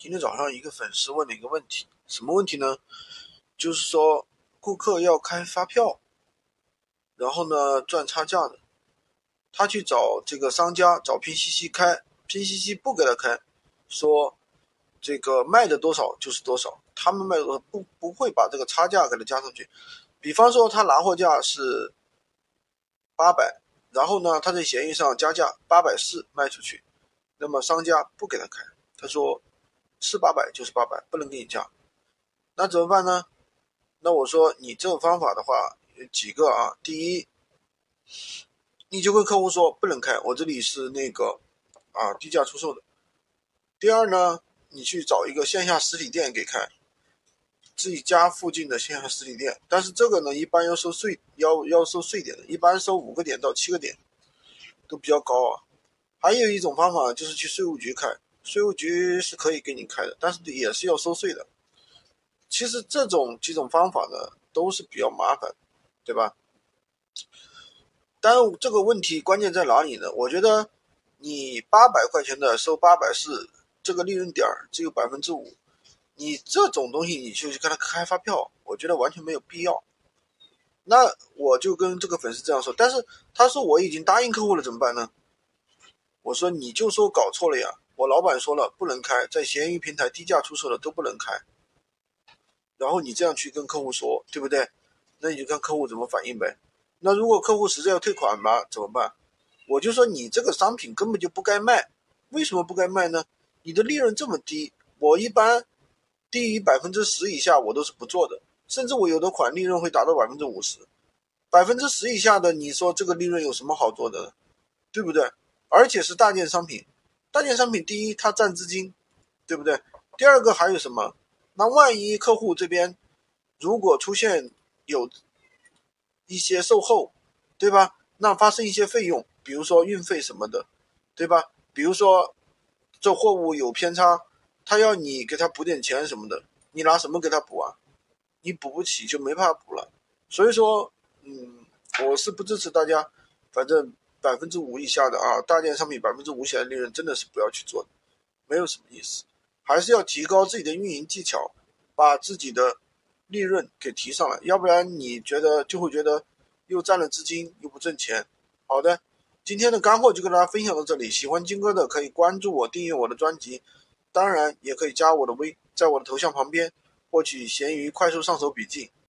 今天早上一个粉丝问了一个问题，什么问题呢？就是说顾客要开发票，然后呢赚差价的，他去找这个商家找拼夕夕开拼夕夕不给他开，说这个卖的多少就是多少，他们卖的不不会把这个差价给他加上去。比方说他拿货价是八百，然后呢他在闲鱼上加价八百四卖出去，那么商家不给他开，他说。是八百就是八百，不能给你加，那怎么办呢？那我说你这种方法的话有几个啊？第一，你就跟客户说不能开，我这里是那个啊低价出售的。第二呢，你去找一个线下实体店给开，自己家附近的线下实体店，但是这个呢一般要收税，要要收税点的，一般收五个点到七个点，都比较高啊。还有一种方法就是去税务局开。税务局是可以给你开的，但是也是要收税的。其实这种几种方法呢，都是比较麻烦，对吧？但这个问题关键在哪里呢？我觉得你八百块钱的收八百四，这个利润点只有百分之五，你这种东西你就去给他开发票，我觉得完全没有必要。那我就跟这个粉丝这样说，但是他说我已经答应客户了，怎么办呢？我说你就说搞错了呀。我老板说了，不能开，在闲鱼平台低价出售的都不能开。然后你这样去跟客户说，对不对？那你就看客户怎么反应呗。那如果客户实在要退款嘛，怎么办？我就说你这个商品根本就不该卖，为什么不该卖呢？你的利润这么低，我一般低于百分之十以下我都是不做的，甚至我有的款利润会达到百分之五十，百分之十以下的，你说这个利润有什么好做的，对不对？而且是大件商品。大件商品，第一，它占资金，对不对？第二个还有什么？那万一客户这边如果出现有一些售后，对吧？那发生一些费用，比如说运费什么的，对吧？比如说这货物有偏差，他要你给他补点钱什么的，你拿什么给他补啊？你补不起就没办法补了。所以说，嗯，我是不支持大家，反正。百分之五以下的啊，大件商品百分之五以下的利润真的是不要去做的，没有什么意思，还是要提高自己的运营技巧，把自己的利润给提上来，要不然你觉得就会觉得又占了资金又不挣钱。好的，今天的干货就跟大家分享到这里，喜欢金哥的可以关注我，订阅我的专辑，当然也可以加我的微，在我的头像旁边获取闲鱼快速上手笔记。